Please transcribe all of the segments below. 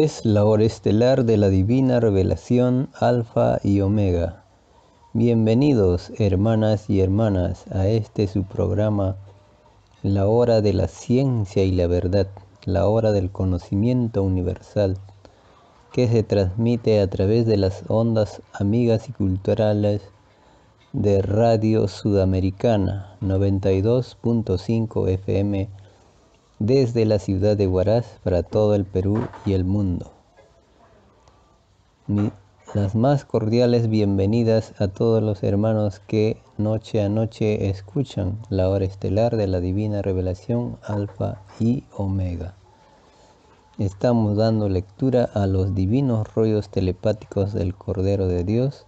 Es la hora estelar de la divina revelación Alfa y Omega. Bienvenidos hermanas y hermanas a este su programa La hora de la ciencia y la verdad, la hora del conocimiento universal, que se transmite a través de las ondas amigas y culturales de Radio Sudamericana 92.5 FM desde la ciudad de Huaraz para todo el Perú y el mundo. las más cordiales bienvenidas a todos los hermanos que noche a noche escuchan la hora estelar de la divina revelación Alfa y Omega. Estamos dando lectura a los divinos rollos telepáticos del Cordero de Dios,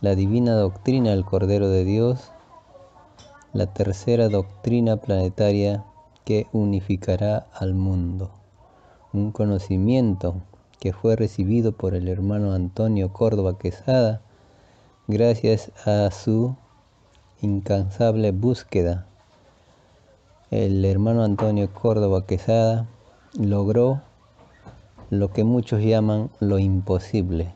la divina doctrina del Cordero de Dios, la tercera doctrina planetaria que unificará al mundo. Un conocimiento que fue recibido por el hermano Antonio Córdoba Quesada gracias a su incansable búsqueda. El hermano Antonio Córdoba Quesada logró lo que muchos llaman lo imposible,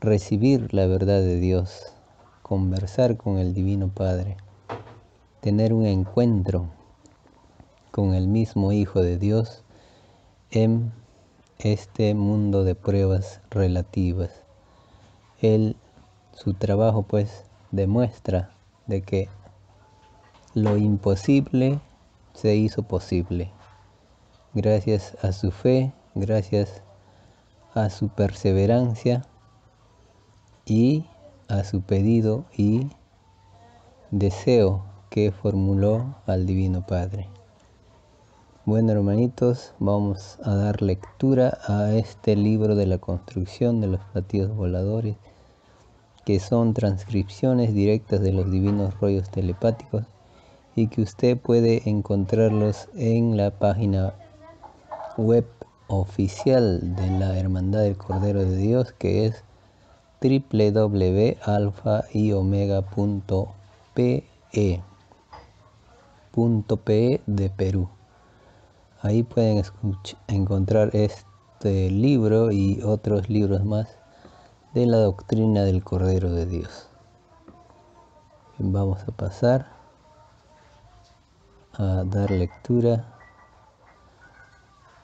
recibir la verdad de Dios, conversar con el Divino Padre, tener un encuentro con el mismo Hijo de Dios en este mundo de pruebas relativas. Él, su trabajo pues demuestra de que lo imposible se hizo posible. Gracias a su fe, gracias a su perseverancia y a su pedido y deseo que formuló al Divino Padre. Bueno hermanitos, vamos a dar lectura a este libro de la construcción de los platillos voladores, que son transcripciones directas de los divinos rollos telepáticos y que usted puede encontrarlos en la página web oficial de la Hermandad del Cordero de Dios, que es www.alfa-y-omega.pe de Perú. Ahí pueden encontrar este libro y otros libros más de la doctrina del Cordero de Dios. Vamos a pasar a dar lectura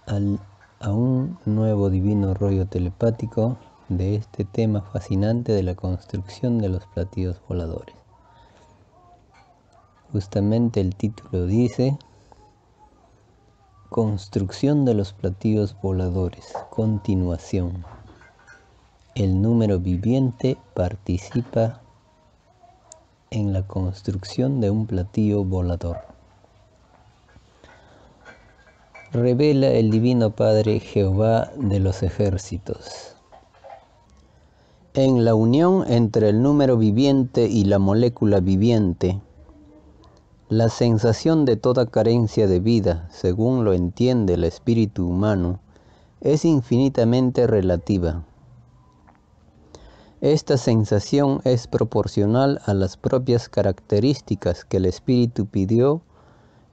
a un nuevo divino rollo telepático de este tema fascinante de la construcción de los platillos voladores. Justamente el título dice Construcción de los platillos voladores. Continuación. El número viviente participa en la construcción de un platillo volador. Revela el Divino Padre Jehová de los ejércitos. En la unión entre el número viviente y la molécula viviente, la sensación de toda carencia de vida, según lo entiende el espíritu humano, es infinitamente relativa. Esta sensación es proporcional a las propias características que el espíritu pidió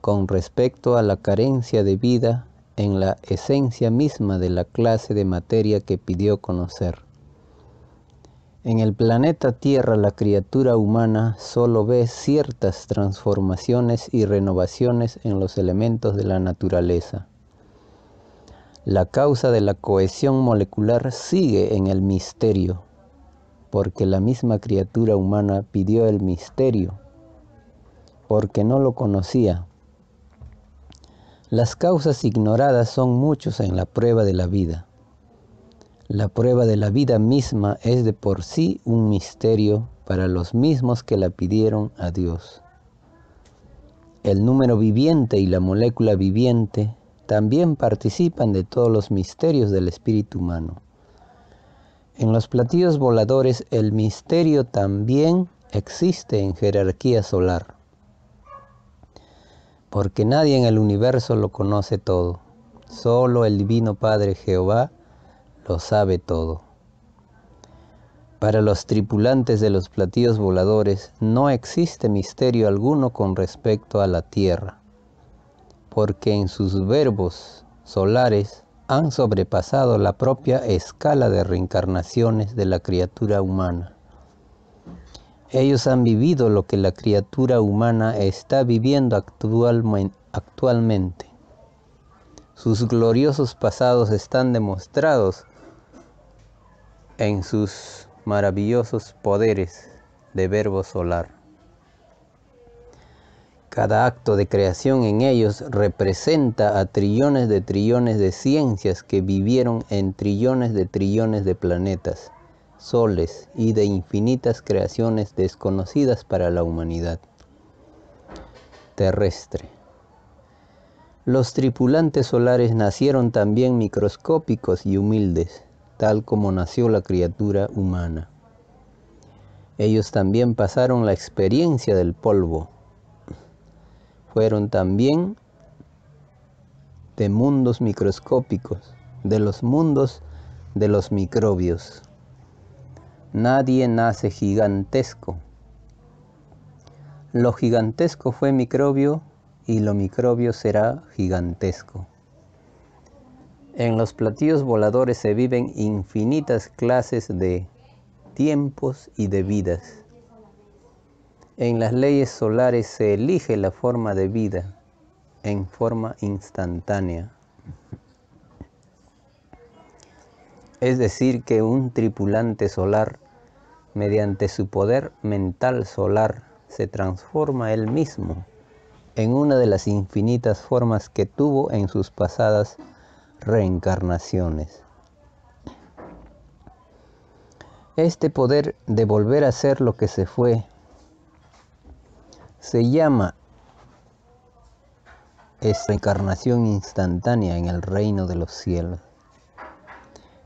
con respecto a la carencia de vida en la esencia misma de la clase de materia que pidió conocer. En el planeta Tierra la criatura humana solo ve ciertas transformaciones y renovaciones en los elementos de la naturaleza. La causa de la cohesión molecular sigue en el misterio, porque la misma criatura humana pidió el misterio, porque no lo conocía. Las causas ignoradas son muchos en la prueba de la vida. La prueba de la vida misma es de por sí un misterio para los mismos que la pidieron a Dios. El número viviente y la molécula viviente también participan de todos los misterios del espíritu humano. En los platillos voladores el misterio también existe en jerarquía solar, porque nadie en el universo lo conoce todo, solo el Divino Padre Jehová lo sabe todo. Para los tripulantes de los platillos voladores no existe misterio alguno con respecto a la Tierra, porque en sus verbos solares han sobrepasado la propia escala de reencarnaciones de la criatura humana. Ellos han vivido lo que la criatura humana está viviendo actualmente. Sus gloriosos pasados están demostrados en sus maravillosos poderes de verbo solar. Cada acto de creación en ellos representa a trillones de trillones de ciencias que vivieron en trillones de trillones de planetas, soles y de infinitas creaciones desconocidas para la humanidad terrestre. Los tripulantes solares nacieron también microscópicos y humildes, tal como nació la criatura humana. Ellos también pasaron la experiencia del polvo, fueron también de mundos microscópicos, de los mundos de los microbios. Nadie nace gigantesco. Lo gigantesco fue microbio y lo microbio será gigantesco. En los platillos voladores se viven infinitas clases de tiempos y de vidas. En las leyes solares se elige la forma de vida en forma instantánea. Es decir, que un tripulante solar, mediante su poder mental solar, se transforma él mismo en una de las infinitas formas que tuvo en sus pasadas reencarnaciones. Este poder de volver a ser lo que se fue se llama esta encarnación instantánea en el reino de los cielos.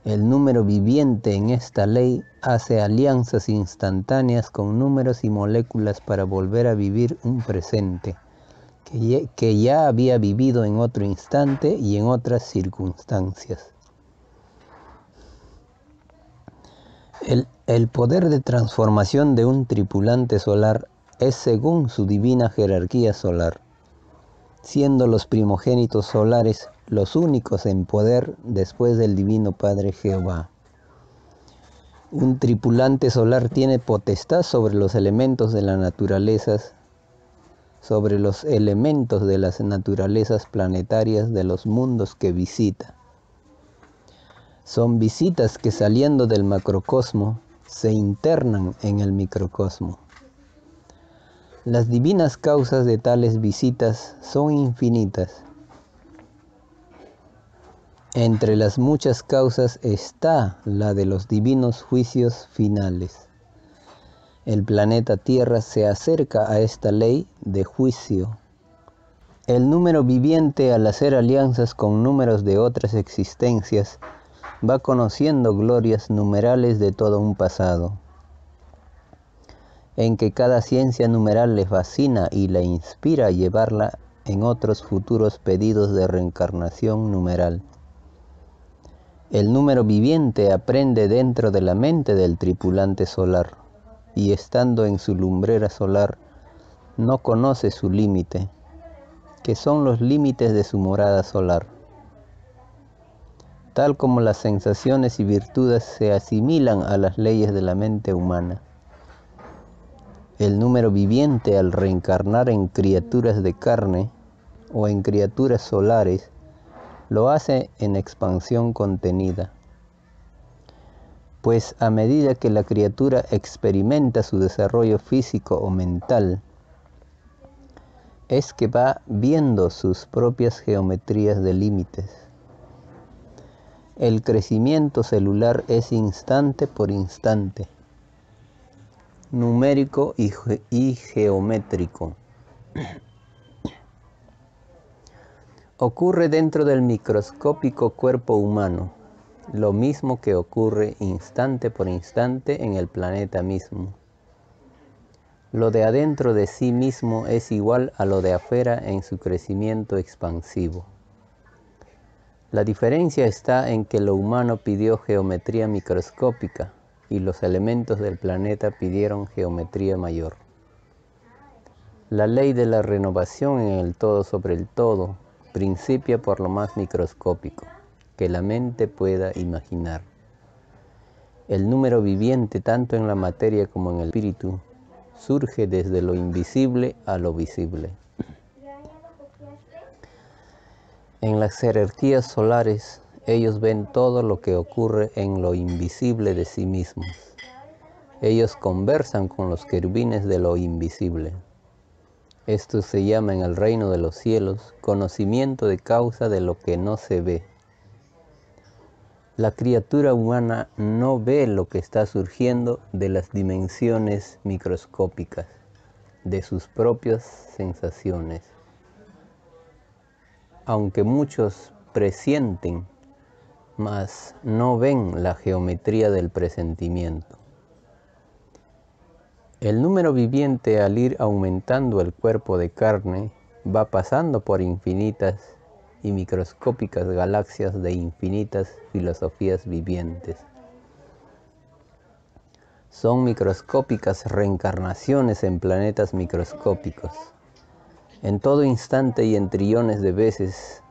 El número viviente en esta ley hace alianzas instantáneas con números y moléculas para volver a vivir un presente que ya, había vivido en otro instante y en otras circunstancias. El, el poder de transformación de un tripulante solar es según su divina jerarquía solar, siendo los primogénitos solares los únicos en poder después del Divino Padre Jehová. Un tripulante solar tiene potestad sobre los elementos de la naturaleza, sobre los elementos de las naturalezas planetarias de los mundos que visita. Son visitas que saliendo del macrocosmo se internan en el microcosmo. Las divinas causas de tales visitas son infinitas. Entre las muchas causas está la de los divinos juicios finales. El planeta Tierra se acerca a esta ley de juicio. El número viviente al hacer alianzas con números de otras existencias va conociendo glorias numerales de todo un pasado en que cada ciencia numeral le fascina y le inspira a llevarla en otros futuros pedidos de reencarnación numeral. El número viviente aprende dentro de la mente del tripulante solar y estando en su lumbrera solar no conoce su límite, que son los límites de su morada solar. Tal como las sensaciones y virtudes se asimilan a las leyes de la mente humana el número viviente al reencarnar en criaturas de carne o en criaturas solares, lo hace en expansión contenida. Pues a medida que la criatura experimenta su desarrollo físico o mental, es que va viendo sus propias geometrías de límites. El crecimiento celular es instante por instante numérico y, geométrico. Ocurre dentro del microscópico cuerpo humano, lo mismo que ocurre instante por instante en el planeta mismo. Lo de adentro de sí mismo es igual a lo de afuera en su crecimiento expansivo. La diferencia está en que lo humano pidió geometría microscópica, y los elementos del planeta pidieron geometría mayor. La ley de la renovación en el todo sobre el todo principia por lo más microscópico, que la mente pueda imaginar. El número viviente, tanto en la materia como en el espíritu, surge desde lo invisible a lo visible. En las jerarquías solares, ellos ven todo lo que ocurre en lo invisible de sí mismos. Ellos conversan con los querubines de lo invisible. Esto se llama en el reino de los cielos conocimiento de causa de lo que no se ve. La criatura humana no ve lo que está surgiendo de las dimensiones microscópicas, de sus propias sensaciones. Aunque muchos presienten, mas no ven la geometría del presentimiento. El número viviente al ir aumentando el cuerpo de carne va pasando por infinitas y microscópicas galaxias de infinitas filosofías vivientes. Son microscópicas reencarnaciones en planetas microscópicos. En todo instante y en trillones de veces,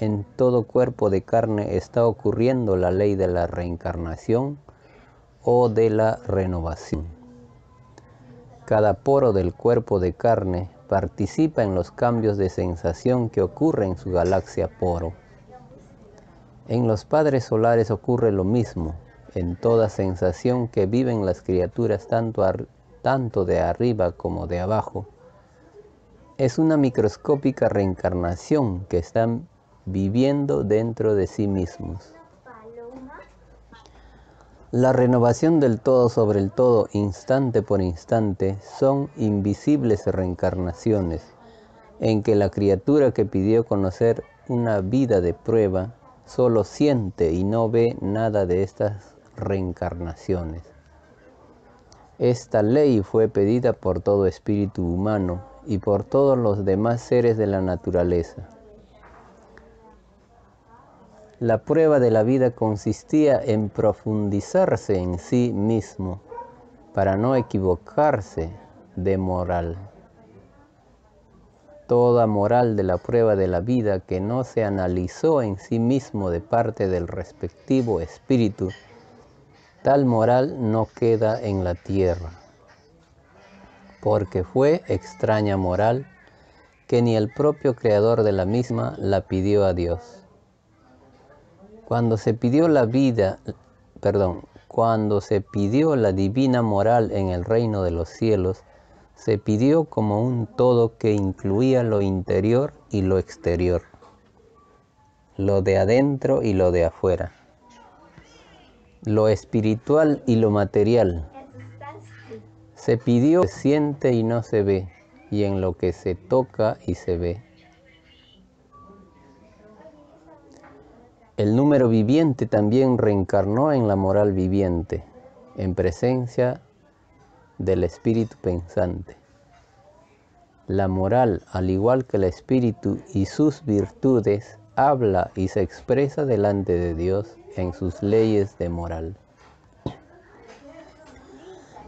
en todo cuerpo de carne está ocurriendo la ley de la reencarnación o de la renovación. Cada poro del cuerpo de carne participa en los cambios de sensación que ocurren en su galaxia poro. En los padres solares ocurre lo mismo, en toda sensación que viven las criaturas tanto, tanto de arriba como de abajo. Es una microscópica reencarnación que están viviendo dentro de sí mismos. La renovación del todo sobre el todo, instante por instante, son invisibles reencarnaciones en que la criatura que pidió conocer una vida de prueba solo siente y no ve nada de estas reencarnaciones. Esta ley fue pedida por todo espíritu humano y por todos los demás seres de la naturaleza. La prueba de la vida consistía en profundizarse en sí mismo para no equivocarse de moral. Toda moral de la prueba de la vida que no se analizó en sí mismo de parte del respectivo espíritu, tal moral no queda en la tierra, porque fue extraña moral que ni el propio creador de la misma la pidió a Dios. Cuando se pidió la vida, perdón, cuando se pidió la divina moral en el reino de los cielos, se pidió como un todo que incluía lo interior y lo exterior, lo de adentro y lo de afuera, lo espiritual y lo material. Se pidió se siente y no se ve, y en lo que se toca y se ve. El número viviente también reencarnó en la moral viviente, en presencia del espíritu pensante. La moral, al igual que el espíritu y sus virtudes, habla y se expresa delante de Dios en sus leyes de moral.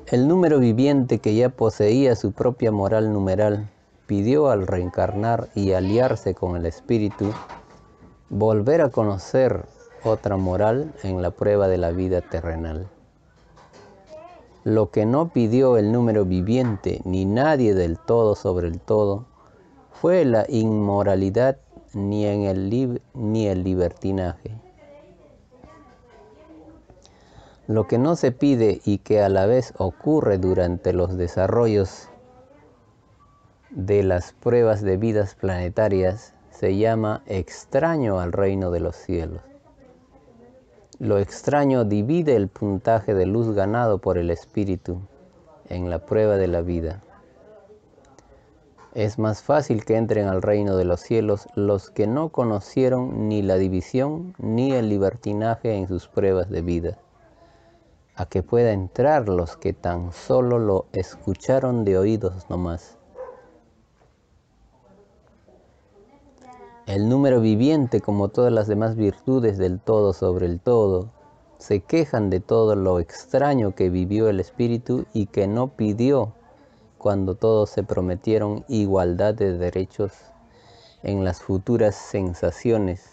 El número viviente que ya poseía su propia moral numeral pidió al reencarnar y aliarse con el espíritu volver a conocer otra moral en la prueba de la vida terrenal. Lo que no pidió el número viviente ni nadie del todo sobre el todo fue la inmoralidad ni, ni el libertinaje. Lo que no se pide y que a la vez ocurre durante los desarrollos de las pruebas de vidas planetarias se llama extraño al reino de los cielos. Lo extraño divide el puntaje de luz ganado por el Espíritu en la prueba de la vida. Es más fácil que entren al reino de los cielos los que no conocieron ni la división ni el libertinaje en sus pruebas de vida, a que pueda entrar los que tan solo lo escucharon de oídos nomás El número viviente, como todas las demás virtudes del todo sobre el todo, se quejan de todo lo extraño que vivió el Espíritu y que no pidió cuando todos se prometieron igualdad de derechos en las futuras sensaciones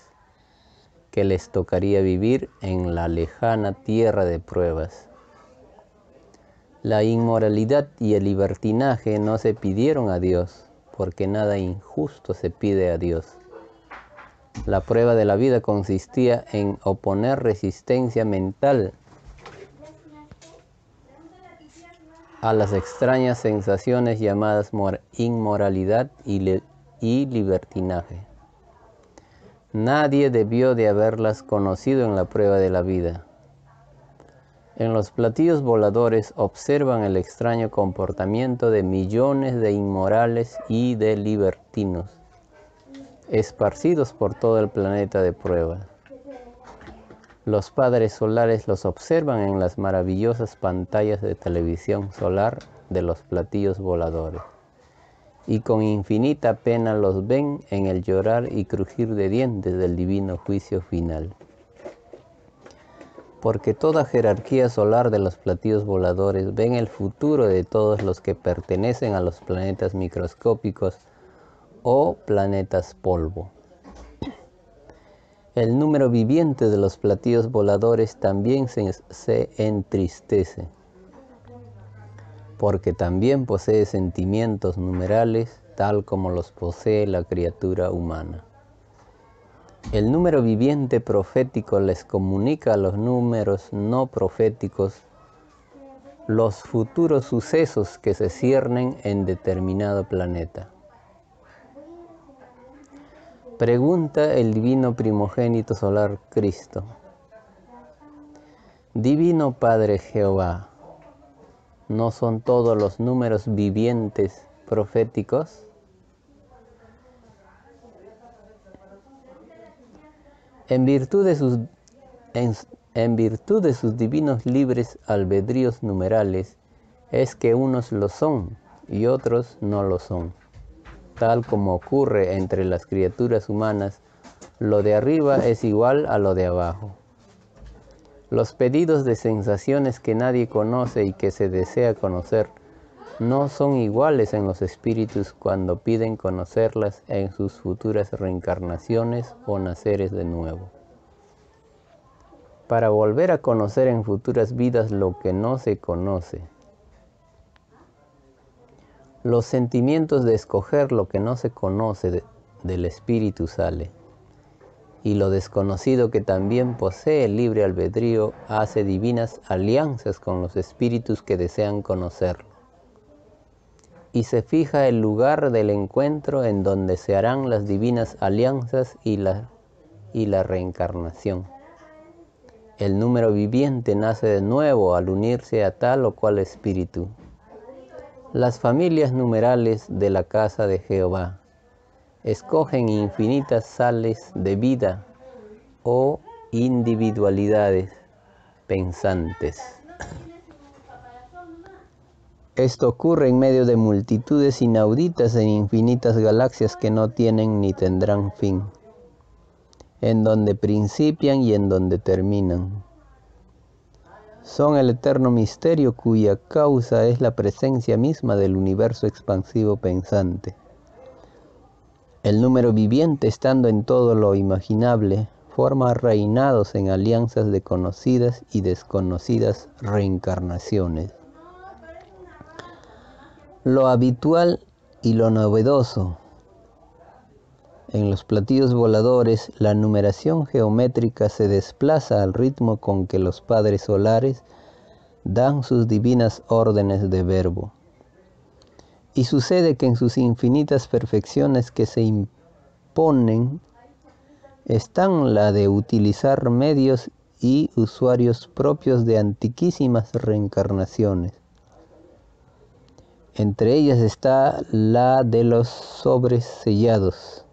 que les tocaría vivir en la lejana tierra de pruebas. La inmoralidad y el libertinaje no se pidieron a Dios, porque nada injusto se pide a Dios. La prueba de la vida consistía en oponer resistencia mental a las extrañas sensaciones llamadas inmoralidad y, libertinaje. Nadie debió de haberlas conocido en la prueba de la vida. En los platillos voladores observan el extraño comportamiento de millones de inmorales y de libertinos, esparcidos por todo el planeta de prueba. Los padres solares los observan en las maravillosas pantallas de televisión solar de los platillos voladores y con infinita pena los ven en el llorar y crujir de dientes del divino juicio final. Porque toda jerarquía solar de los platillos voladores ven el futuro de todos los que pertenecen a los planetas microscópicos o planetas polvo. El número viviente de los platillos voladores también se, entristece porque también posee sentimientos numerales tal como los posee la criatura humana. El número viviente profético les comunica a los números no proféticos los futuros sucesos que se ciernen en determinado planeta. Pregunta el divino primogénito solar Cristo. Divino Padre Jehová, ¿No son todos los números vivientes proféticos? En virtud de sus, divinos libres albedríos numerales, es que unos lo son y otros no lo son. Tal como ocurre entre las criaturas humanas, lo de arriba es igual a lo de abajo. Los pedidos de sensaciones que nadie conoce y que se desea conocer no son iguales en los espíritus cuando piden conocerlas en sus futuras reencarnaciones o naceres de nuevo. Para volver a conocer en futuras vidas lo que no se conoce. Los sentimientos de escoger lo que no se conoce del espíritu sale y lo desconocido que también posee el libre albedrío hace divinas alianzas con los espíritus que desean conocerlo. Y se fija el lugar del encuentro en donde se harán las divinas alianzas y la, y la reencarnación. El número viviente nace de nuevo al unirse a tal o cual espíritu. Las familias numerales de la casa de Jehová escogen infinitas sales de vida o individualidades pensantes. Esto ocurre en medio de multitudes inauditas en infinitas galaxias que no tienen ni tendrán fin, en donde principian y en donde terminan. Son el eterno misterio cuya causa es la presencia misma del universo expansivo pensante. El número viviente, estando en todo lo imaginable, forma reinados en alianzas de conocidas y desconocidas reencarnaciones. Lo habitual y lo novedoso. En los platillos voladores, la numeración geométrica se desplaza al ritmo con que los padres solares dan sus divinas órdenes de verbo. Y sucede que en sus infinitas perfecciones que se imponen están la de utilizar medios y usuarios propios de antiquísimas reencarnaciones. Entre ellas está la de los sobres sellados,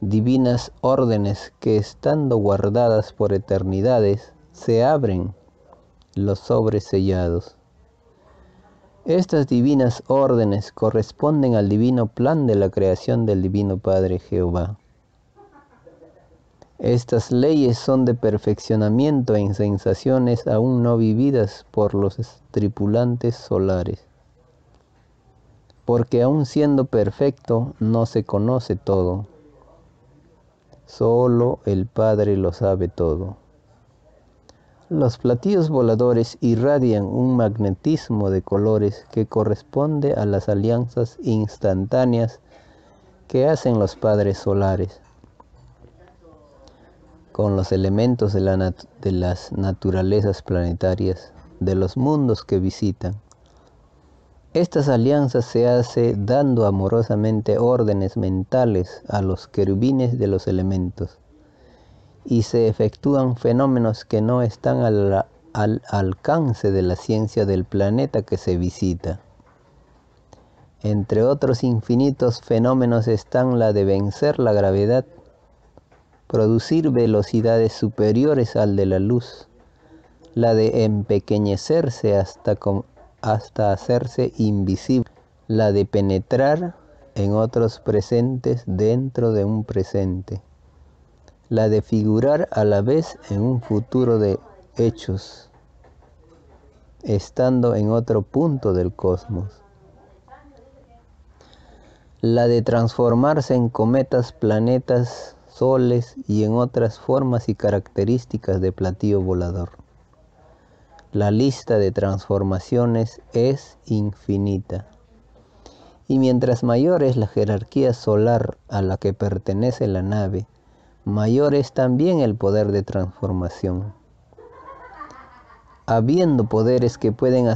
divinas órdenes que estando guardadas por eternidades, se abren los sobres sellados. Estas divinas órdenes corresponden al divino plan de la creación del Divino Padre Jehová. Estas leyes son de perfeccionamiento en sensaciones aún no vividas por los tripulantes solares. Porque aún siendo perfecto no se conoce todo. Solo el Padre lo sabe todo. Los platillos voladores irradian un magnetismo de colores que corresponde a las alianzas instantáneas que hacen los padres solares con los elementos de, las naturalezas planetarias, de los mundos que visitan. Estas alianzas se hace dando amorosamente órdenes mentales a los querubines de los elementos y se efectúan fenómenos que no están al, al alcance de la ciencia del planeta que se visita. Entre otros infinitos fenómenos están la de vencer la gravedad, producir velocidades superiores al de la luz, la de empequeñecerse hasta, hasta hacerse invisible, la de penetrar en otros presentes dentro de un presente la de figurar a la vez en un futuro de hechos, estando en otro punto del cosmos. La de transformarse en cometas, planetas, soles y en otras formas y características de platillo volador. La lista de transformaciones es infinita. Y mientras mayor es la jerarquía solar a la que pertenece la nave, mayor es también el poder de transformación. Habiendo poderes que pueden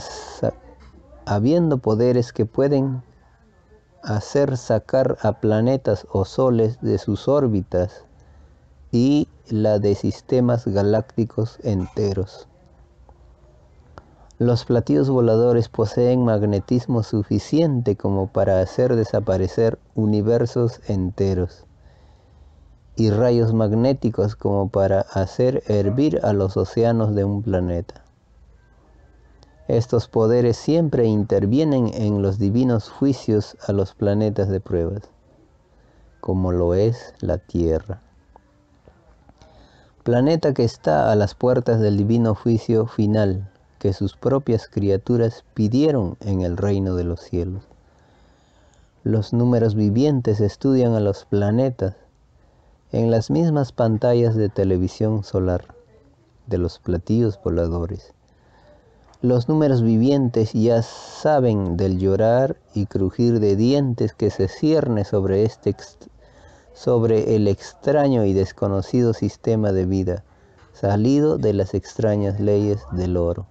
hacer sacar a planetas o soles de sus órbitas y la de sistemas galácticos enteros. Los platillos voladores poseen magnetismo suficiente como para hacer desaparecer universos enteros y rayos magnéticos como para hacer hervir a los océanos de un planeta. Estos poderes siempre intervienen en los divinos juicios a los planetas de pruebas, como lo es la Tierra. Planeta que está a las puertas del divino juicio final que sus propias criaturas pidieron en el reino de los cielos. Los números vivientes estudian a los planetas en las mismas pantallas de televisión solar de los platillos voladores. Los números vivientes ya saben del llorar y crujir de dientes que se cierne sobre, este sobre el extraño y desconocido sistema de vida, salido de las extrañas leyes del oro.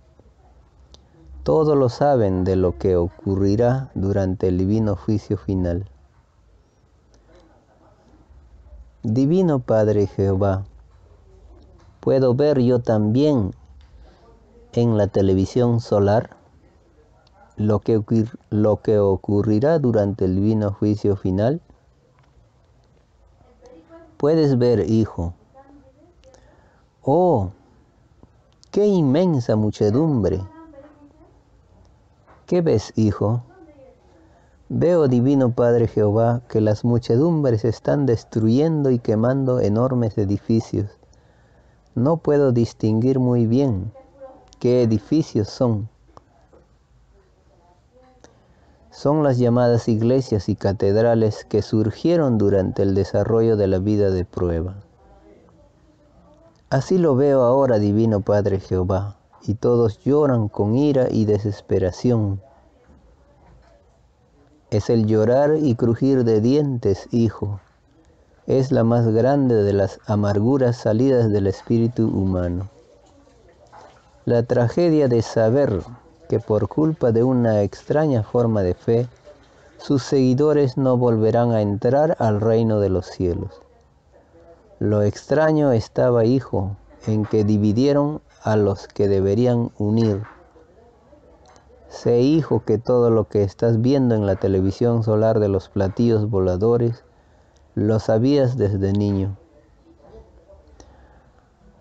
Todo lo saben de lo que ocurrirá durante el divino juicio final. Divino Padre Jehová, ¿puedo ver yo también en la televisión solar lo que, lo que ocurrirá durante el divino juicio final? Puedes ver, hijo. Oh, qué inmensa muchedumbre. ¿Qué ves, hijo? Veo, divino Padre Jehová, que las muchedumbres están destruyendo y quemando enormes edificios. No puedo distinguir muy bien qué edificios son. Son las llamadas iglesias y catedrales que surgieron durante el desarrollo de la vida de prueba. Así lo veo ahora, divino Padre Jehová, y todos lloran con ira y desesperación es el llorar y crujir de dientes, hijo. Es la más grande de las amarguras salidas del espíritu humano. La tragedia de saber que por culpa de una extraña forma de fe, sus seguidores no volverán a entrar al reino de los cielos. Lo extraño estaba, hijo, en que dividieron a los que deberían unir Sé hijo que todo lo que estás viendo en la televisión solar de los platillos voladores, lo sabías desde niño.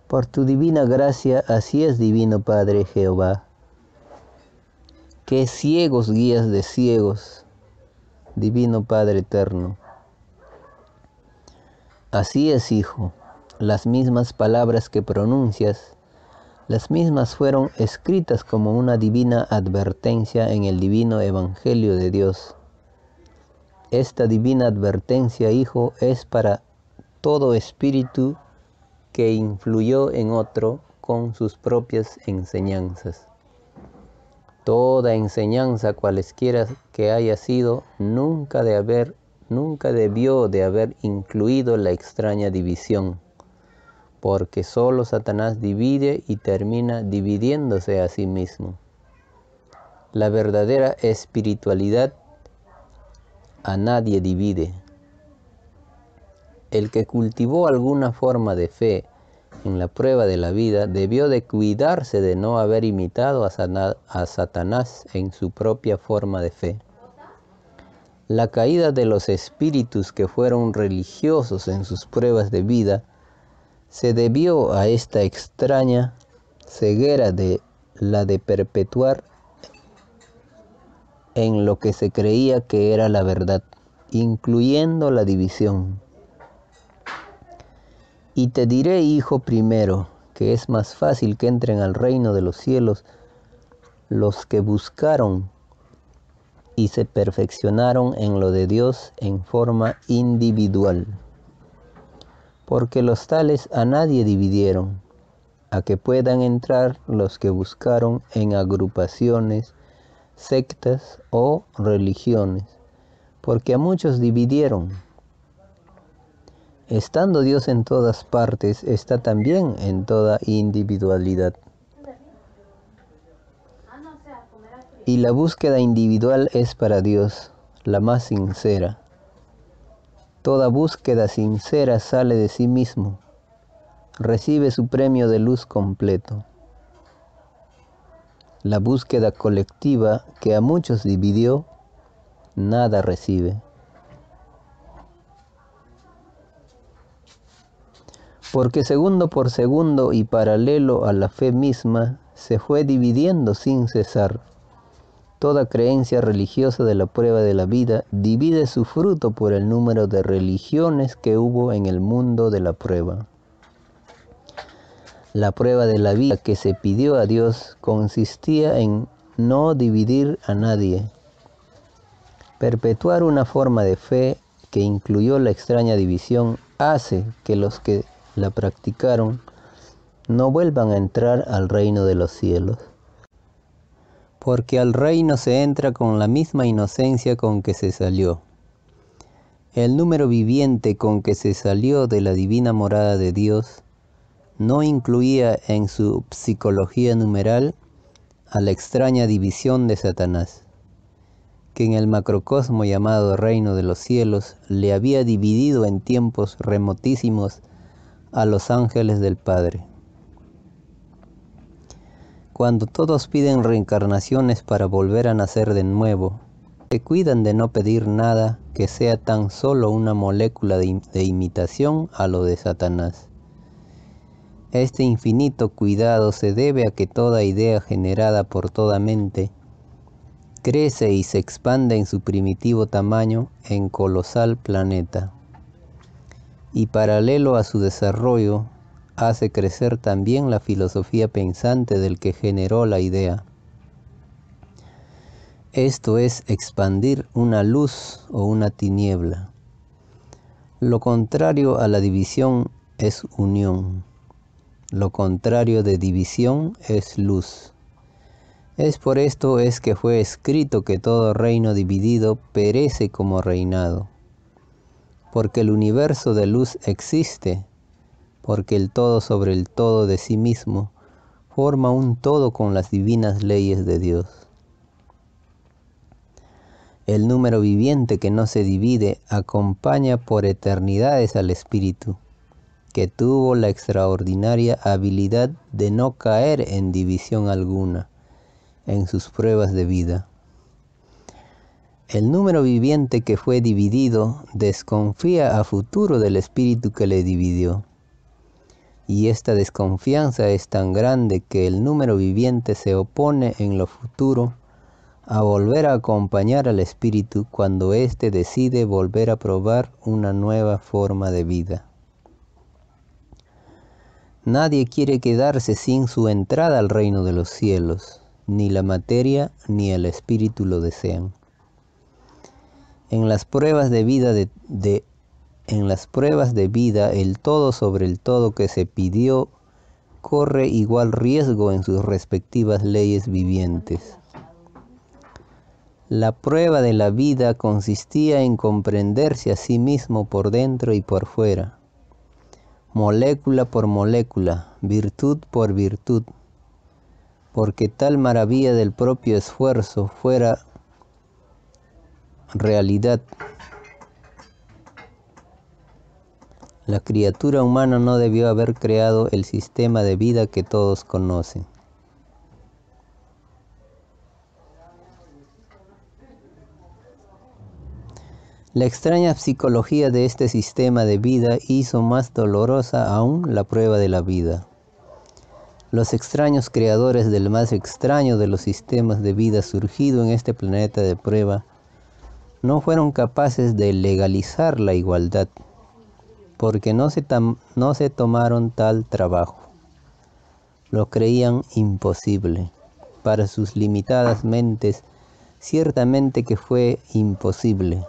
Por tu divina gracia, así es divino Padre Jehová. Qué ciegos guías de ciegos, divino Padre eterno. Así es, hijo, las mismas palabras que pronuncias las mismas fueron escritas como una divina advertencia en el divino Evangelio de Dios. Esta divina advertencia, Hijo, es para todo espíritu que influyó en otro con sus propias enseñanzas. Toda enseñanza, cualesquiera que haya sido, nunca, de haber, nunca debió de haber incluido la extraña división, porque solo Satanás divide y termina dividiéndose a sí mismo. La verdadera espiritualidad a nadie divide. El que cultivó alguna forma de fe en la prueba de la vida debió de cuidarse de no haber imitado a Satanás en su propia forma de fe. La caída de los espíritus que fueron religiosos en sus pruebas de vida se debió a esta extraña ceguera de la de perpetuar en lo que se creía que era la verdad, incluyendo la división. Y te diré, hijo, primero, que es más fácil que entren al reino de los cielos los que buscaron y se perfeccionaron en lo de Dios en forma individual. Porque los tales a nadie dividieron, a que puedan entrar los que buscaron en agrupaciones, sectas o religiones, porque a muchos dividieron. Estando Dios en todas partes, está también en toda individualidad. Y la búsqueda individual es para Dios la más sincera. Toda búsqueda sincera sale de sí mismo, recibe su premio de luz completo la búsqueda colectiva que a muchos dividió, nada recibe. Porque segundo por segundo y paralelo a la fe misma, se fue dividiendo sin cesar. Toda creencia religiosa de la prueba de la vida divide su fruto por el número de religiones que hubo en el mundo de la prueba. La prueba de la vida que se pidió a Dios consistía en no dividir a nadie, perpetuar una forma de fe que incluyó la extraña división hace que los que la practicaron no vuelvan a entrar al reino de los cielos. Porque al reino se entra con la misma inocencia con que se salió. El número viviente con que se salió de la divina morada de Dios no incluía en su psicología numeral a la extraña división de Satanás, que en el macrocosmo llamado reino de los cielos le había dividido en tiempos remotísimos a los ángeles del Padre. Cuando todos piden reencarnaciones para volver a nacer de nuevo, se cuidan de no pedir nada que sea tan solo una molécula de, de imitación a lo de Satanás. Este infinito cuidado se debe a que toda idea generada por toda mente crece y se expande en su primitivo tamaño en colosal planeta. Y paralelo a su desarrollo, hace crecer también la filosofía pensante del que generó la idea. Esto es expandir una luz o una tiniebla. Lo contrario a la división es unión. Lo contrario de división es luz. Es por esto es que fue escrito que todo reino dividido perece como reinado. Porque el universo de luz existe, porque el todo sobre el todo de sí mismo forma un todo con las divinas leyes de Dios. El número viviente que no se divide acompaña por eternidades al Espíritu que tuvo la extraordinaria habilidad de no caer en división alguna en sus pruebas de vida. El número viviente que fue dividido desconfía a futuro del espíritu que le dividió. Y esta desconfianza es tan grande que el número viviente se opone en lo futuro a volver a acompañar al espíritu cuando éste decide volver a probar una nueva forma de vida. Nadie quiere quedarse sin su entrada al reino de los cielos, ni la materia ni el espíritu lo desean. En las pruebas de vida de, en las pruebas de vida el todo sobre el todo que se pidió corre igual riesgo en sus respectivas leyes vivientes. La prueba de la vida consistía en comprenderse a sí mismo por dentro y por fuera, molécula por molécula, virtud por virtud, porque tal maravilla del propio esfuerzo fuera realidad. La criatura humana no debió haber creado el sistema de vida que todos conocen. La extraña psicología de este sistema de vida hizo más dolorosa aún la prueba de la vida. Los extraños creadores del más extraño de los sistemas de vida surgido en este planeta de prueba no fueron capaces de legalizar la igualdad, porque no se, no se tomaron tal trabajo. Lo creían imposible. Para sus limitadas mentes, ciertamente que fue imposible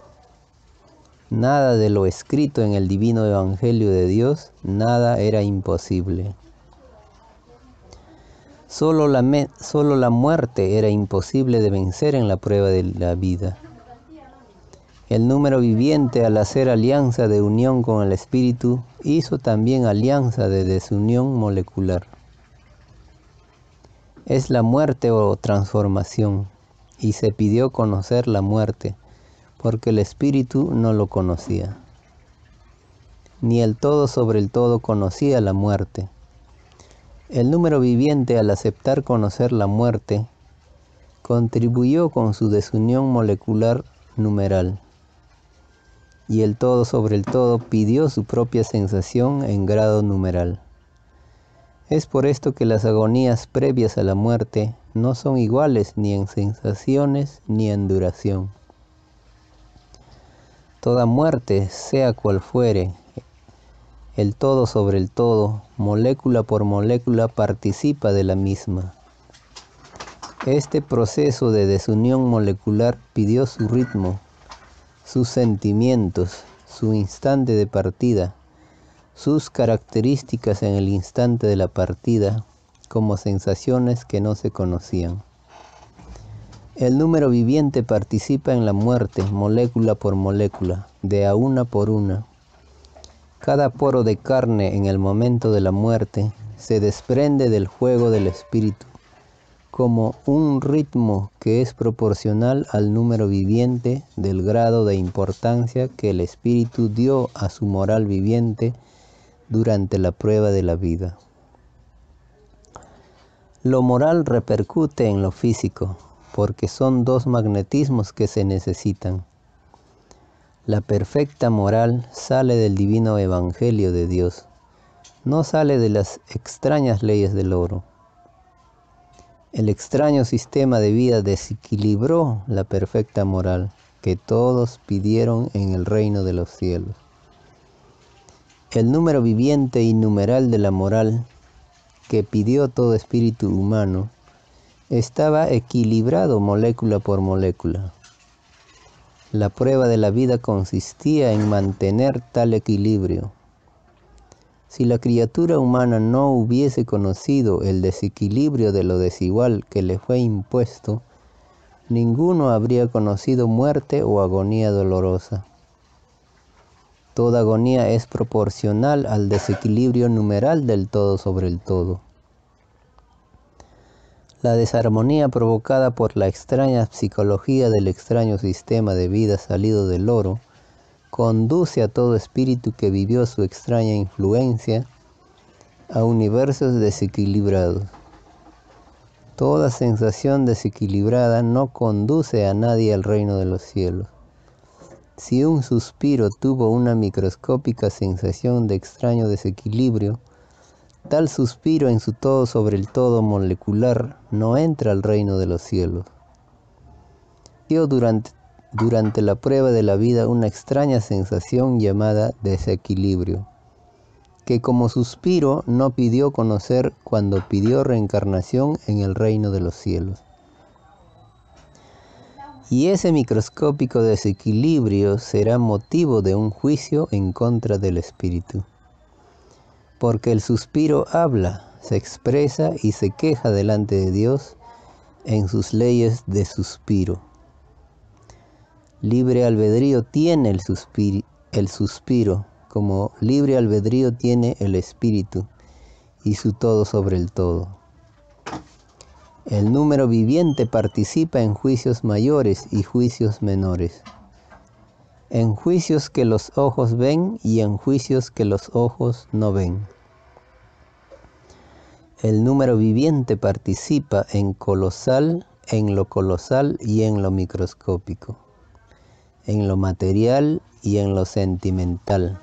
Nada de lo escrito en el divino Evangelio de Dios, nada era imposible. Solo la, solo la muerte era imposible de vencer en la prueba de la vida. El número viviente al hacer alianza de unión con el espíritu hizo también alianza de desunión molecular. Es la muerte o transformación y se pidió conocer la muerte porque el espíritu no lo conocía. Ni el todo sobre el todo conocía la muerte. El número viviente al aceptar conocer la muerte contribuyó con su desunión molecular numeral. Y el todo sobre el todo pidió su propia sensación en grado numeral. Es por esto que las agonías previas a la muerte no son iguales ni en sensaciones ni en duración. Toda muerte, sea cual fuere, el todo sobre el todo, molécula por molécula, participa de la misma. Este proceso de desunión molecular pidió su ritmo, sus sentimientos, su instante de partida, sus características en el instante de la partida, como sensaciones que no se conocían. El número viviente participa en la muerte, molécula por molécula, de a una por una. Cada poro de carne en el momento de la muerte se desprende del juego del espíritu, como un ritmo que es proporcional al número viviente del grado de importancia que el espíritu dio a su moral viviente durante la prueba de la vida. Lo moral repercute en lo físico, porque son dos magnetismos que se necesitan. La perfecta moral sale del divino evangelio de Dios, no sale de las extrañas leyes del oro. El extraño sistema de vida desequilibró la perfecta moral que todos pidieron en el reino de los cielos. El número viviente y numeral de la moral que pidió todo espíritu humano estaba equilibrado molécula por molécula. La prueba de la vida consistía en mantener tal equilibrio. Si la criatura humana no hubiese conocido el desequilibrio de lo desigual que le fue impuesto, ninguno habría conocido muerte o agonía dolorosa. Toda agonía es proporcional al desequilibrio numeral del todo sobre el todo. La desarmonía provocada por la extraña psicología del extraño sistema de vida salido del oro conduce a todo espíritu que vivió su extraña influencia a universos desequilibrados. Toda sensación desequilibrada no conduce a nadie al reino de los cielos. Si un suspiro tuvo una microscópica sensación de extraño desequilibrio, Tal suspiro en su todo sobre el todo molecular no entra al reino de los cielos. Dio durante, durante la prueba de la vida una extraña sensación llamada desequilibrio, que como suspiro no pidió conocer cuando pidió reencarnación en el reino de los cielos. Y ese microscópico desequilibrio será motivo de un juicio en contra del espíritu. Porque el suspiro habla, se expresa y se queja delante de Dios en sus leyes de suspiro. Libre albedrío tiene el, suspiro, como libre albedrío tiene el espíritu y su todo sobre el todo. El número viviente participa en juicios mayores y juicios menores, en juicios que los ojos ven y en juicios que los ojos no ven. El número viviente participa en colosal, en lo colosal y en lo microscópico, en lo material y en lo sentimental,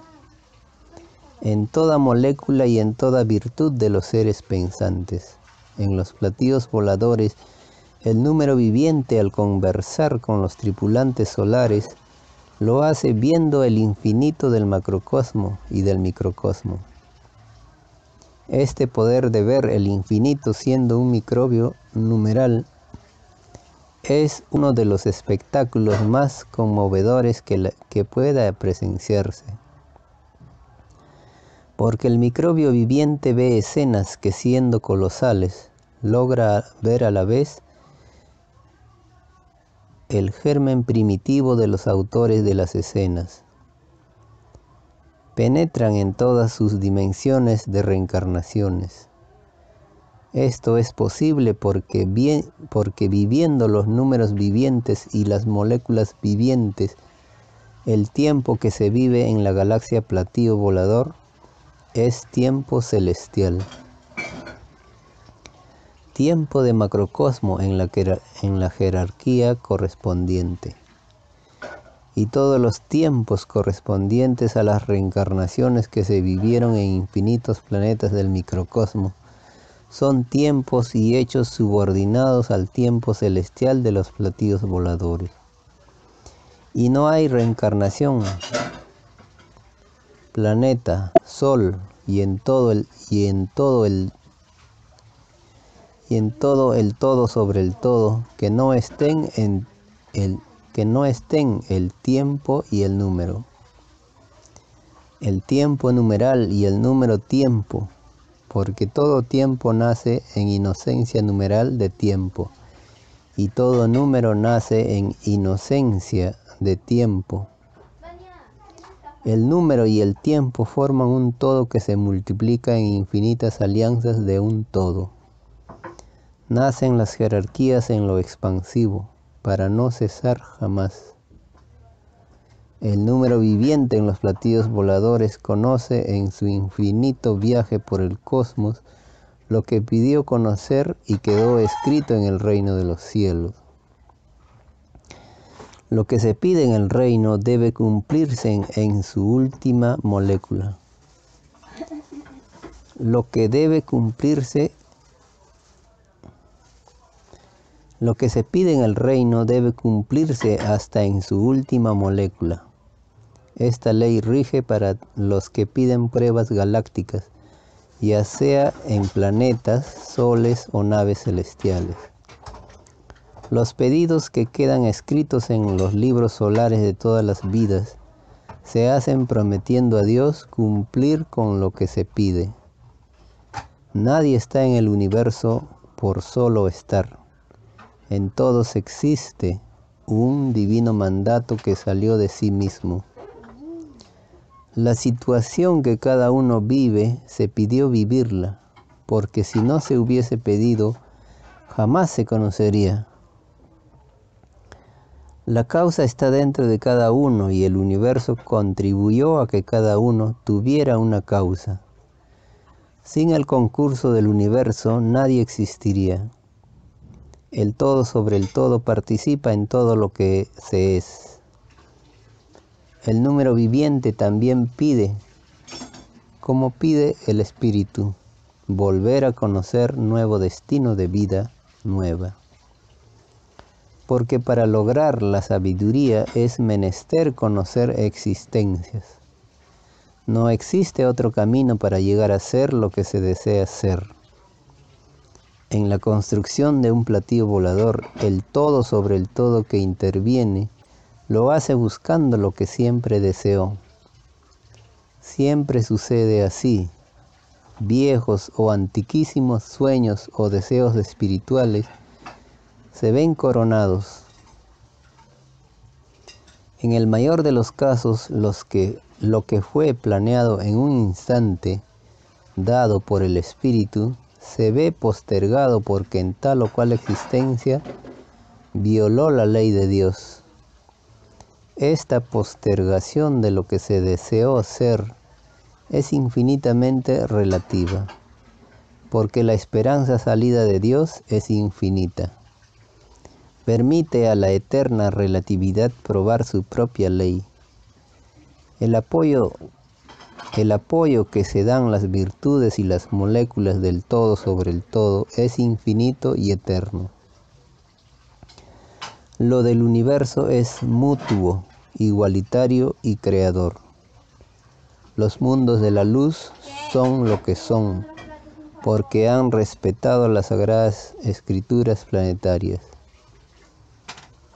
en toda molécula y en toda virtud de los seres pensantes en los platillos voladores, el número viviente al conversar con los tripulantes solares lo hace viendo el infinito del macrocosmo y del microcosmo. Este poder de ver el infinito siendo un microbio numeral es uno de los espectáculos más conmovedores que, pueda presenciarse porque el microbio viviente ve escenas que siendo colosales logra ver a la vez el germen primitivo de los autores de las escenas. Penetran en todas sus dimensiones de reencarnaciones. Esto es posible porque, bien, porque viviendo los números vivientes y las moléculas vivientes, el tiempo que se vive en la galaxia platillo volador es tiempo celestial. Tiempo de macrocosmo en la, en la jerarquía correspondiente. Y todos los tiempos correspondientes a las reencarnaciones que se vivieron en infinitos planetas del microcosmo son tiempos y hechos subordinados al tiempo celestial de los platillos voladores. Y no hay reencarnación, planeta, sol y en todo el, y en todo el y en todo el todo sobre el todo, que no estén en el que no estén el tiempo y el número. El tiempo numeral y el número tiempo, porque todo tiempo nace en inocencia numeral de tiempo, y todo número nace en inocencia de tiempo. El número y el tiempo forman un todo que se multiplica en infinitas alianzas de un todo. Nacen las jerarquías en lo expansivo, para no cesar jamás. El número viviente en los platillos voladores conoce en su infinito viaje por el cosmos lo que pidió conocer y quedó escrito en el reino de los cielos. Lo que se pide en el reino debe cumplirse en, su última molécula. Lo que debe cumplirse Lo que se pide en el reino debe cumplirse hasta en su última molécula. Esta ley rige para los que piden pruebas galácticas, ya sea en planetas, soles o naves celestiales. Los pedidos que quedan escritos en los libros solares de todas las vidas se hacen prometiendo a Dios cumplir con lo que se pide. Nadie está en el universo por solo estar. En todos existe un divino mandato que salió de sí mismo. La situación que cada uno vive se pidió vivirla, porque si no se hubiese pedido, jamás se conocería. La causa está dentro de cada uno y el universo contribuyó a que cada uno tuviera una causa. Sin el concurso del universo nadie existiría. El todo sobre el todo participa en todo lo que se es. El número viviente también pide, como pide el espíritu, volver a conocer nuevo destino de vida nueva. Porque para lograr la sabiduría es menester conocer existencias. No existe otro camino para llegar a ser lo que se desea ser. En la construcción de un platillo volador, el todo sobre el todo que interviene lo hace buscando lo que siempre deseó. Siempre sucede así. Viejos o antiquísimos sueños o deseos espirituales se ven coronados. En el mayor de los casos, los que, lo que fue planeado en un instante, dado por el Espíritu, se ve postergado porque en tal o cual existencia violó la ley de Dios. Esta postergación de lo que se deseó ser es infinitamente relativa, porque la esperanza salida de Dios es infinita. Permite a la eterna relatividad probar su propia ley. El apoyo, el apoyo que se dan las virtudes y las moléculas del todo sobre el todo es infinito y eterno. Lo del universo es mutuo, igualitario y creador. Los mundos de la luz son lo que son, porque han respetado las sagradas escrituras planetarias.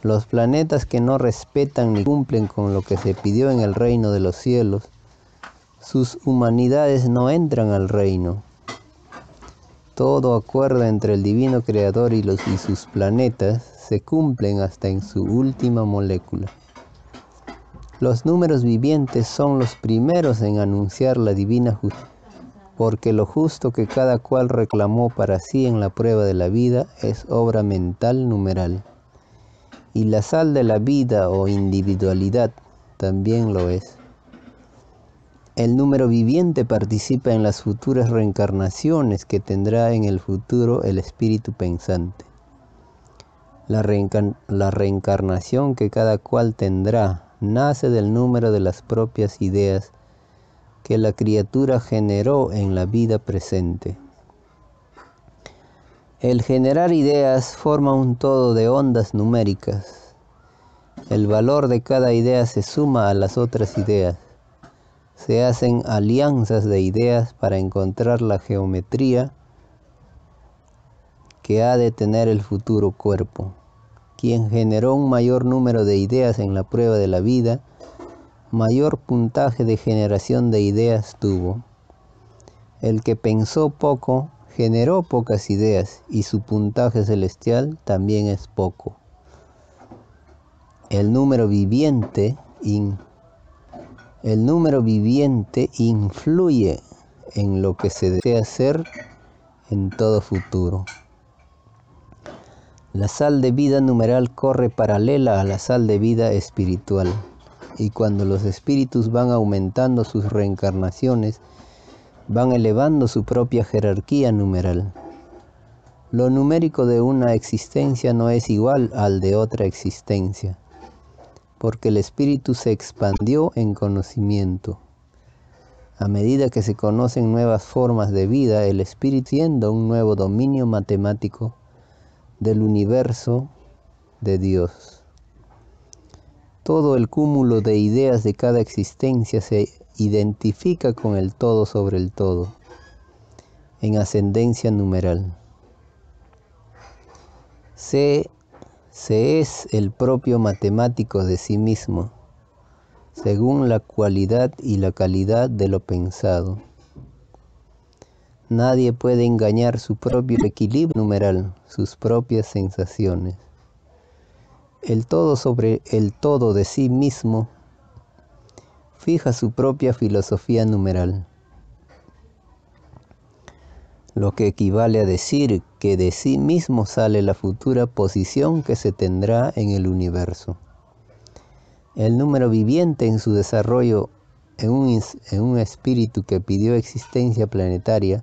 Los planetas que no respetan ni cumplen con lo que se pidió en el reino de los cielos, sus humanidades no entran al reino. Todo acuerdo entre el divino creador y, los, y sus planetas se cumplen hasta en su última molécula. Los números vivientes son los primeros en anunciar la divina justicia, porque lo justo que cada cual reclamó para sí en la prueba de la vida es obra mental numeral. Y la sal de la vida o individualidad también lo es. El número viviente participa en las futuras reencarnaciones que tendrá en el futuro el espíritu pensante. La, reencarnación que cada cual tendrá nace del número de las propias ideas que la criatura generó en la vida presente. El generar ideas forma un todo de ondas numéricas. El valor de cada idea se suma a las otras ideas. Se hacen alianzas de ideas para encontrar la geometría que ha de tener el futuro cuerpo quien generó un mayor número de ideas en la prueba de la vida, mayor puntaje de generación de ideas tuvo. El que pensó poco, generó pocas ideas y su puntaje celestial también es poco. El número viviente, el número viviente influye en lo que se desea hacer en todo futuro. La sal de vida numeral corre paralela a la sal de vida espiritual. Y cuando los espíritus van aumentando sus reencarnaciones, van elevando su propia jerarquía numeral. Lo numérico de una existencia no es igual al de otra existencia, porque el espíritu se expandió en conocimiento. A medida que se conocen nuevas formas de vida, el espíritu siendo un nuevo dominio matemático, del universo de Dios. Todo el cúmulo de ideas de cada existencia se identifica con el todo sobre el todo, en ascendencia numeral. Se, se es el propio matemático de sí mismo, según la cualidad y la calidad de lo pensado. Nadie puede engañar su propio equilibrio numeral, sus propias sensaciones. El todo sobre el todo de sí mismo fija su propia filosofía numeral, lo que equivale a decir que de sí mismo sale la futura posición que se tendrá en el universo. El número viviente en su desarrollo en un, en un espíritu que pidió existencia planetaria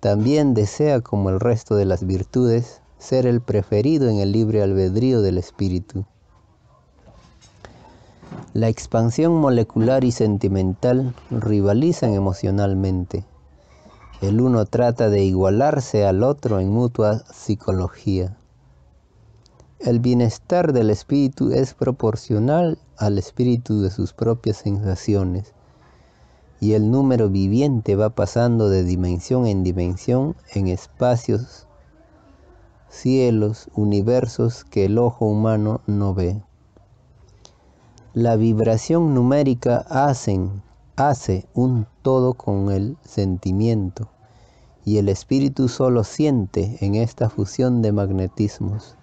también desea, como el resto de las virtudes, ser el preferido en el libre albedrío del espíritu. La expansión molecular y sentimental rivalizan emocionalmente. El uno trata de igualarse al otro en mutua psicología. El bienestar del espíritu es proporcional al espíritu de sus propias sensaciones y el número viviente va pasando de dimensión en dimensión en espacios cielos, universos que el ojo humano no ve. La vibración numérica hacen, hace un todo con el sentimiento y el espíritu solo siente en esta fusión de magnetismos.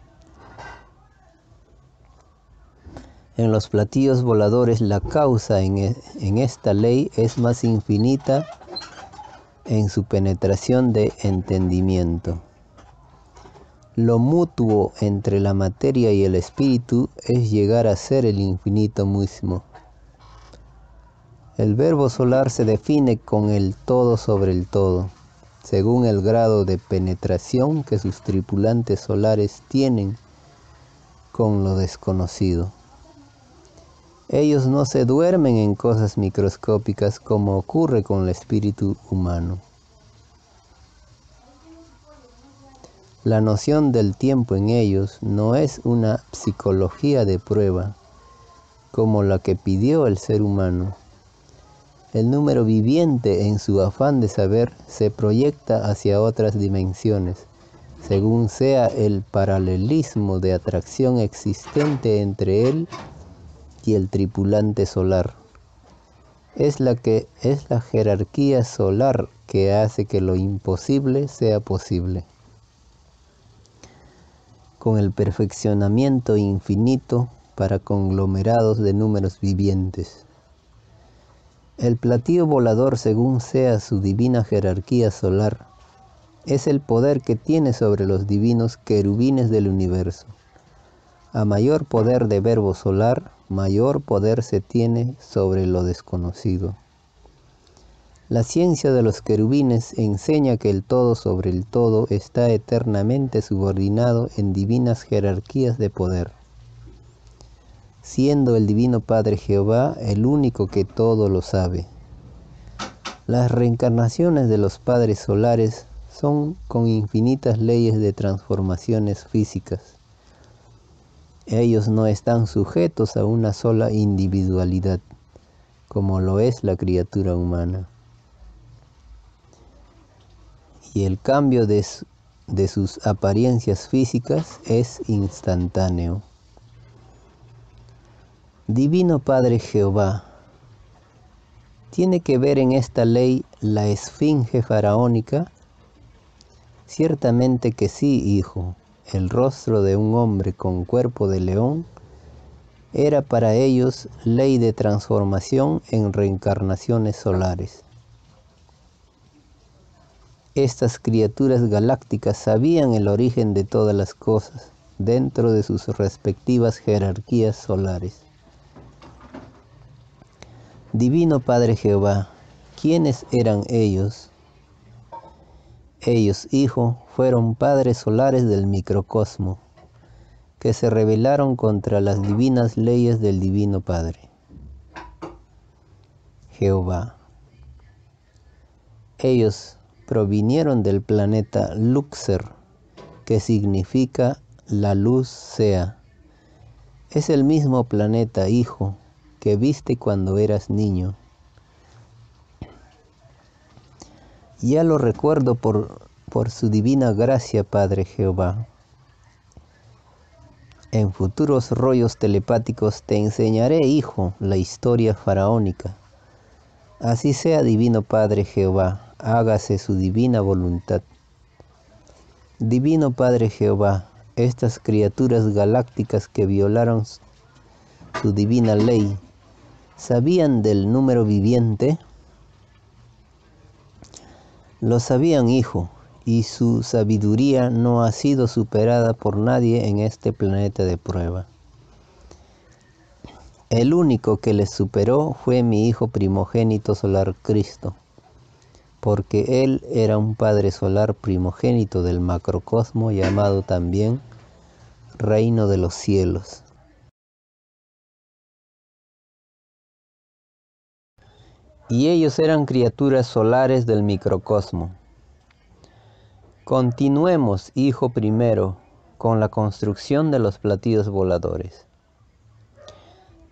En los platillos voladores la causa en, e, en esta ley es más infinita en su penetración de entendimiento. Lo mutuo entre la materia y el espíritu es llegar a ser el infinito mismo. El verbo solar se define con el todo sobre el todo, según el grado de penetración que sus tripulantes solares tienen con lo desconocido. Ellos no se duermen en cosas microscópicas como ocurre con el espíritu humano. La noción del tiempo en ellos no es una psicología de prueba como la que pidió el ser humano. El número viviente en su afán de saber se proyecta hacia otras dimensiones, según sea el paralelismo de atracción existente entre él y el tripulante solar. Es la que es la jerarquía solar que hace que lo imposible sea posible con el perfeccionamiento infinito para conglomerados de números vivientes. El platillo volador, según sea su divina jerarquía solar, es el poder que tiene sobre los divinos querubines del universo. A mayor poder de verbo solar, mayor poder se tiene sobre lo desconocido. La ciencia de los querubines enseña que el todo sobre el todo está eternamente subordinado en divinas jerarquías de poder, siendo el Divino Padre Jehová el único que todo lo sabe. Las reencarnaciones de los padres solares son con infinitas leyes de transformaciones físicas. Ellos no están sujetos a una sola individualidad, como lo es la criatura humana y el cambio de, de sus apariencias físicas es instantáneo. Divino Padre Jehová, ¿tiene que ver en esta ley la esfinge faraónica? Ciertamente que sí, hijo, el rostro de un hombre con cuerpo de león era para ellos ley de transformación en reencarnaciones solares. Estas criaturas galácticas sabían el origen de todas las cosas dentro de sus respectivas jerarquías solares. Divino Padre Jehová, ¿quiénes eran ellos? Ellos, Hijo, fueron padres solares del microcosmo, que se rebelaron contra las divinas leyes del Divino Padre. Jehová. Ellos, provinieron del planeta Luxer, que significa la luz sea. Es el mismo planeta, hijo, que viste cuando eras niño. Ya lo recuerdo por, por su divina gracia, Padre Jehová. En futuros rollos telepáticos te enseñaré, hijo, la historia faraónica. Así sea, divino Padre Jehová hágase su divina voluntad. Divino Padre Jehová, estas criaturas galácticas que violaron su divina ley, ¿sabían del número viviente? Lo sabían, hijo, y su sabiduría no ha sido superada por nadie en este planeta de prueba. El único que les superó fue mi hijo primogénito solar Cristo porque él era un Padre solar primogénito del macrocosmo llamado también Reino de los Cielos. Y ellos eran criaturas solares del microcosmo. Continuemos, hijo primero, con la construcción de los platillos voladores.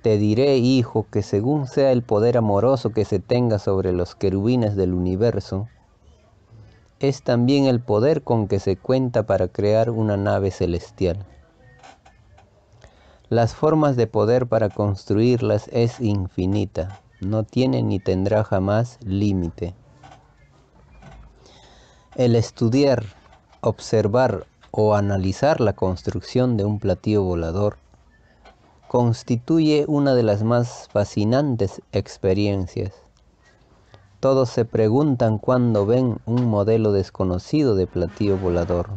Te diré, hijo, que según sea el poder amoroso que se tenga sobre los querubines del universo, es también el poder con que se cuenta para crear una nave celestial. Las formas de poder para construirlas es infinita, no tiene ni tendrá jamás límite. El estudiar, observar o analizar la construcción de un platillo volador constituye una de las más fascinantes experiencias. Todos se preguntan cuando ven un modelo desconocido de platillo volador.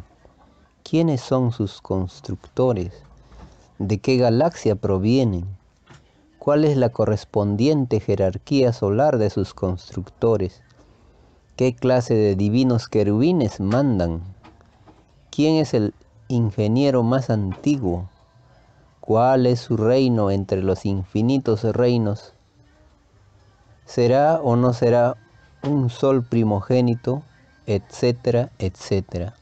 ¿Quiénes son sus constructores? ¿De qué galaxia provienen? ¿Cuál es la correspondiente jerarquía solar de sus constructores? ¿Qué clase de divinos querubines mandan? ¿Quién es el ingeniero más antiguo? ¿Cuál es su reino entre los infinitos reinos? ¿Será o no será un sol primogénito? Etcétera, etcétera.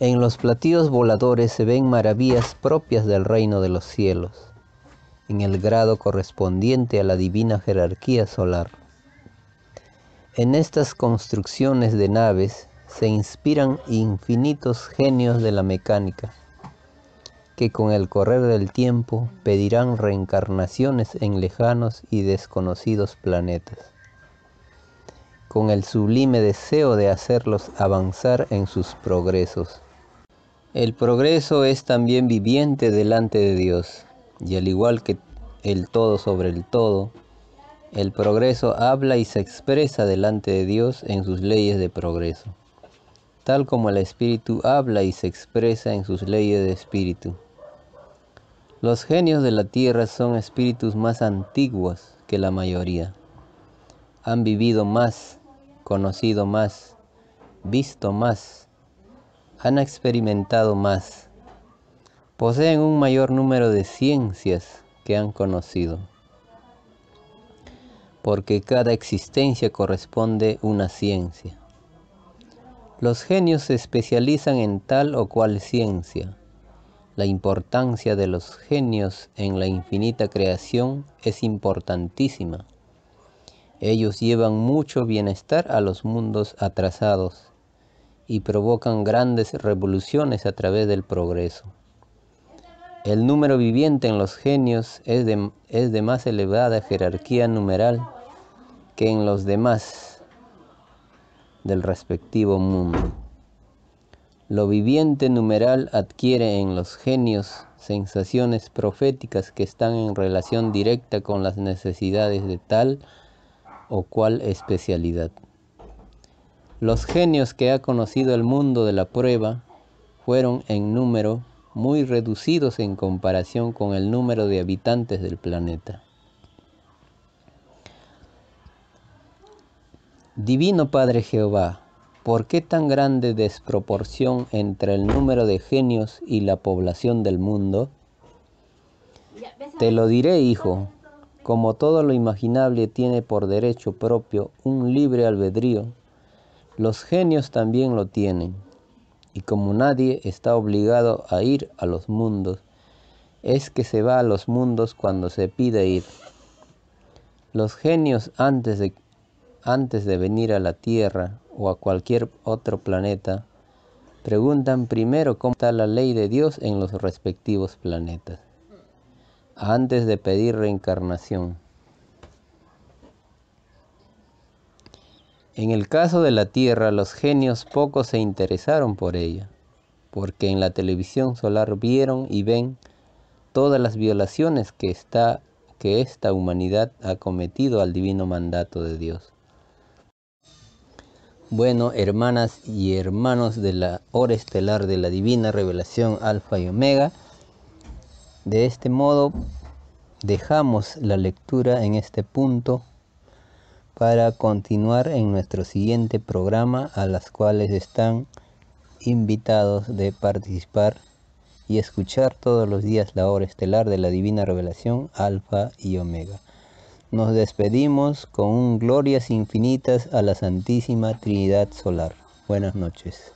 En los platillos voladores se ven maravillas propias del reino de los cielos, en el grado correspondiente a la divina jerarquía solar. En estas construcciones de naves se inspiran infinitos genios de la mecánica que con el correr del tiempo pedirán reencarnaciones en lejanos y desconocidos planetas, con el sublime deseo de hacerlos avanzar en sus progresos. El progreso es también viviente delante de Dios, y al igual que el todo sobre el todo, el progreso habla y se expresa delante de Dios en sus leyes de progreso, tal como el espíritu habla y se expresa en sus leyes de espíritu. Los genios de la tierra son espíritus más antiguos que la mayoría. Han vivido más, conocido más, visto más, han experimentado más. Poseen un mayor número de ciencias que han conocido. Porque cada existencia corresponde una ciencia. Los genios se especializan en tal o cual ciencia la importancia de los genios en la infinita creación es importantísima. Ellos llevan mucho bienestar a los mundos atrasados y provocan grandes revoluciones a través del progreso. El número viviente en los genios es de, es de más elevada jerarquía numeral que en los demás del respectivo mundo. Lo viviente numeral adquiere en los genios sensaciones proféticas que están en relación directa con las necesidades de tal o cual especialidad. Los genios que ha conocido el mundo de la prueba fueron en número muy reducidos en comparación con el número de habitantes del planeta. Divino Padre Jehová, ¿Por qué tan grande desproporción entre el número de genios y la población del mundo? Te lo diré, hijo, como todo lo imaginable tiene por derecho propio un libre albedrío, los genios también lo tienen, y como nadie está obligado a ir a los mundos, es que se va a los mundos cuando se pide ir. Los genios antes de, antes de venir a la tierra o a cualquier otro planeta, preguntan primero cómo está la ley de Dios en los respectivos planetas, antes de pedir reencarnación. En el caso de la Tierra, los genios poco se interesaron por ella, porque en la televisión solar vieron y ven todas las violaciones que, está, que esta humanidad ha cometido al divino mandato de Dios. Bueno, hermanas y hermanos de la hora estelar de la divina revelación alfa y omega, de este modo dejamos la lectura en este punto para continuar en nuestro siguiente programa a las cuales están invitados de participar y escuchar todos los días la hora estelar de la divina revelación alfa y omega. Nos despedimos con un glorias infinitas a la Santísima Trinidad Solar. Buenas noches.